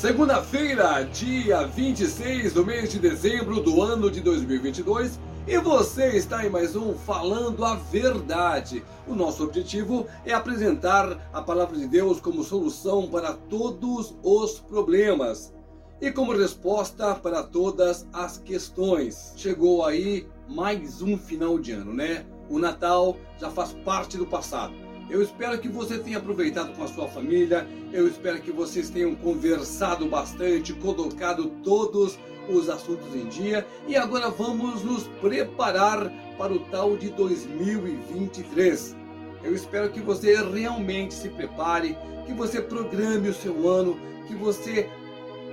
Segunda-feira, dia 26 do mês de dezembro do ano de 2022, e você está em mais um Falando a Verdade. O nosso objetivo é apresentar a palavra de Deus como solução para todos os problemas e como resposta para todas as questões. Chegou aí mais um final de ano, né? O Natal já faz parte do passado. Eu espero que você tenha aproveitado com a sua família. Eu espero que vocês tenham conversado bastante, colocado todos os assuntos em dia. E agora vamos nos preparar para o tal de 2023. Eu espero que você realmente se prepare, que você programe o seu ano, que você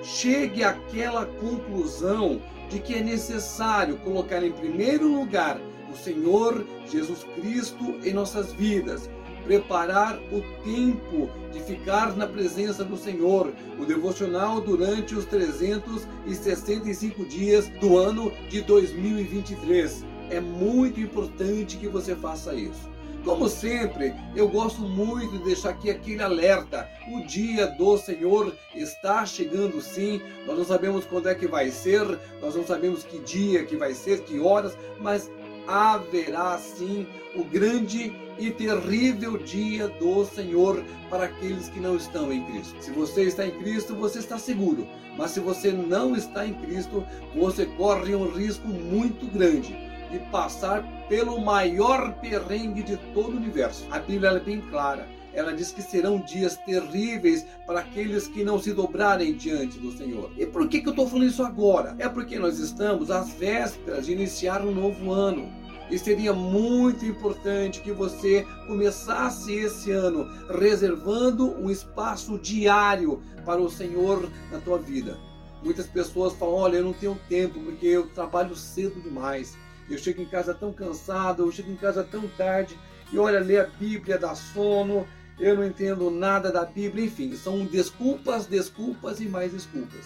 chegue àquela conclusão de que é necessário colocar em primeiro lugar o Senhor Jesus Cristo em nossas vidas preparar o tempo de ficar na presença do Senhor, o devocional durante os 365 dias do ano de 2023. É muito importante que você faça isso. Como sempre, eu gosto muito de deixar aqui aquele alerta. O dia do Senhor está chegando sim. Nós não sabemos quando é que vai ser, nós não sabemos que dia que vai ser, que horas, mas haverá sim o grande e terrível dia do Senhor para aqueles que não estão em Cristo. Se você está em Cristo, você está seguro. Mas se você não está em Cristo, você corre um risco muito grande de passar pelo maior perrengue de todo o universo. A Bíblia é bem clara. Ela diz que serão dias terríveis para aqueles que não se dobrarem diante do Senhor. E por que, que eu estou falando isso agora? É porque nós estamos às vésperas de iniciar um novo ano. E seria muito importante que você começasse esse ano reservando um espaço diário para o Senhor na tua vida. Muitas pessoas falam: Olha, eu não tenho tempo porque eu trabalho cedo demais. Eu chego em casa tão cansado, eu chego em casa tão tarde. E olha, ler a Bíblia dá sono, eu não entendo nada da Bíblia. Enfim, são desculpas, desculpas e mais desculpas.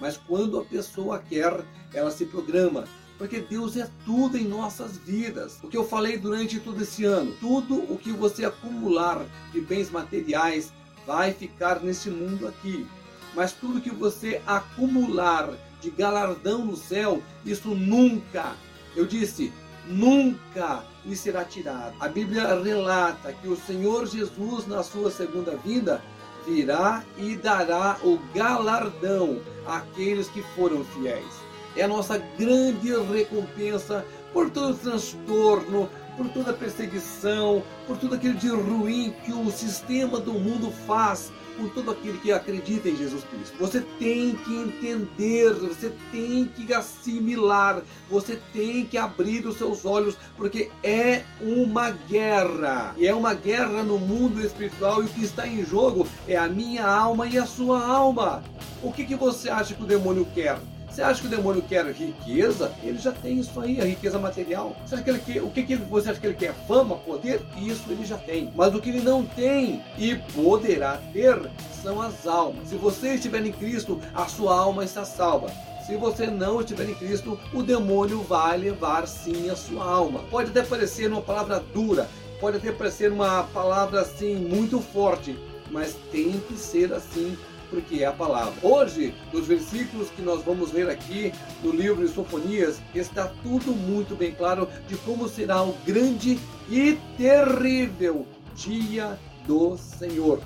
Mas quando a pessoa quer, ela se programa, porque Deus é tudo em nossas vidas. O que eu falei durante todo esse ano, tudo o que você acumular de bens materiais vai ficar nesse mundo aqui. Mas tudo que você acumular de galardão no céu, isso nunca, eu disse, nunca lhe será tirado. A Bíblia relata que o Senhor Jesus, na sua segunda vinda, virá e dará o galardão àqueles que foram fiéis é a nossa grande recompensa por todo o transtorno, por toda a perseguição, por tudo aquilo de ruim que o sistema do mundo faz por todo aquele que acredita em Jesus Cristo. Você tem que entender, você tem que assimilar, você tem que abrir os seus olhos, porque é uma guerra. E é uma guerra no mundo espiritual e o que está em jogo é a minha alma e a sua alma. O que, que você acha que o demônio quer? Você acha que o demônio quer riqueza? Ele já tem isso aí, a riqueza material. Você acha que ele quer, o que, que você acha que ele quer? Fama, poder? Isso ele já tem. Mas o que ele não tem e poderá ter são as almas. Se você estiver em Cristo, a sua alma está salva. Se você não estiver em Cristo, o demônio vai levar sim a sua alma. Pode até parecer uma palavra dura, pode até parecer uma palavra assim muito forte, mas tem que ser assim porque é a palavra. Hoje, nos versículos que nós vamos ler aqui no livro de Sofonias, está tudo muito bem claro de como será o grande e terrível dia do Senhor.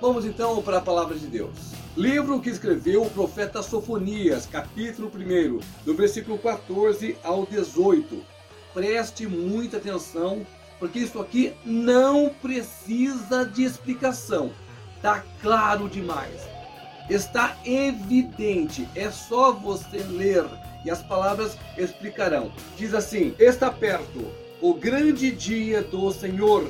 Vamos então para a palavra de Deus. Livro que escreveu o profeta Sofonias, capítulo 1, do versículo 14 ao 18. Preste muita atenção, porque isso aqui não precisa de explicação. Está claro demais. Está evidente, é só você ler e as palavras explicarão. Diz assim: Está perto o grande dia do Senhor.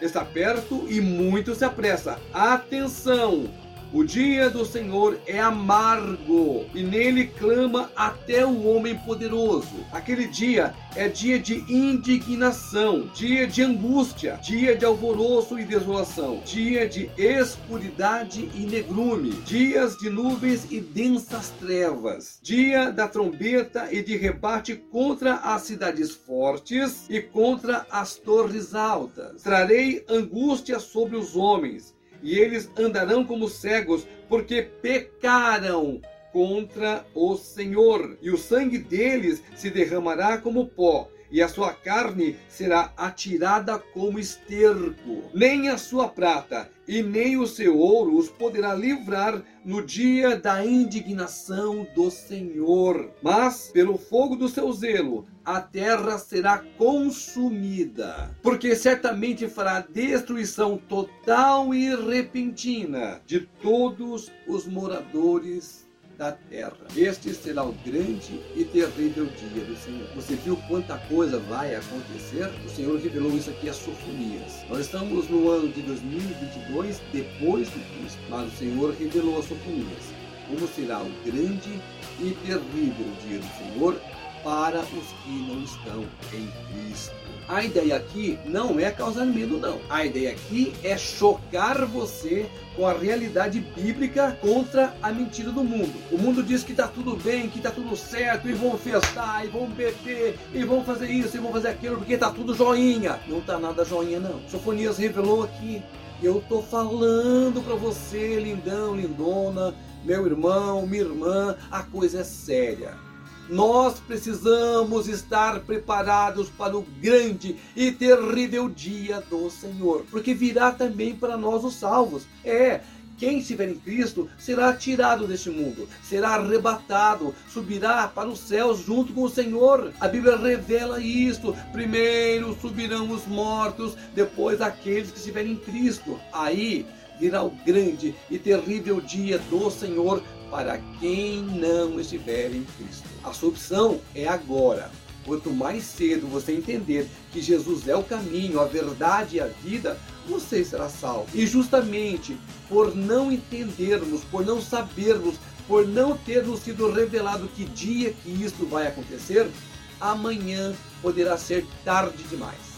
Está perto e muito se apressa. Atenção! O dia do Senhor é amargo e nele clama até o homem poderoso. Aquele dia é dia de indignação, dia de angústia, dia de alvoroço e desolação, dia de escuridade e negrume, dias de nuvens e densas trevas, dia da trombeta e de rebate contra as cidades fortes e contra as torres altas. Trarei angústia sobre os homens e eles andarão como cegos, porque pecaram contra o Senhor, e o sangue deles se derramará como pó, e a sua carne será atirada como esterco. Nem a sua prata e nem o seu ouro os poderá livrar no dia da indignação do Senhor. Mas, pelo fogo do seu zelo, a terra será consumida, porque certamente fará destruição total e repentina de todos os moradores da terra. Este será o grande e terrível dia do Senhor. Você viu quanta coisa vai acontecer? O Senhor revelou isso aqui a Sofonias. Nós estamos no ano de 2022, depois do Cristo, mas o Senhor revelou a Sofonias como será o grande e terrível dia do Senhor para os que não estão em Cristo. A ideia aqui não é causar medo, não. A ideia aqui é chocar você com a realidade bíblica contra a mentira do mundo. O mundo diz que está tudo bem, que está tudo certo, e vão festar, e vão beber, e vão fazer isso, e vão fazer aquilo, porque está tudo joinha. Não está nada joinha, não. Sofonias revelou aqui. Eu tô falando para você, lindão, lindona, meu irmão, minha irmã, a coisa é séria. Nós precisamos estar preparados para o grande e terrível dia do Senhor, porque virá também para nós os salvos. É, quem estiver em Cristo será tirado deste mundo, será arrebatado, subirá para os céus junto com o Senhor. A Bíblia revela isto. Primeiro subirão os mortos, depois aqueles que estiverem em Cristo. Aí virá o grande e terrível dia do Senhor para quem não estiver em Cristo. A sua opção é agora. Quanto mais cedo você entender que Jesus é o caminho, a verdade e a vida, você será salvo. E justamente por não entendermos, por não sabermos, por não termos sido revelado que dia que isto vai acontecer, amanhã poderá ser tarde demais.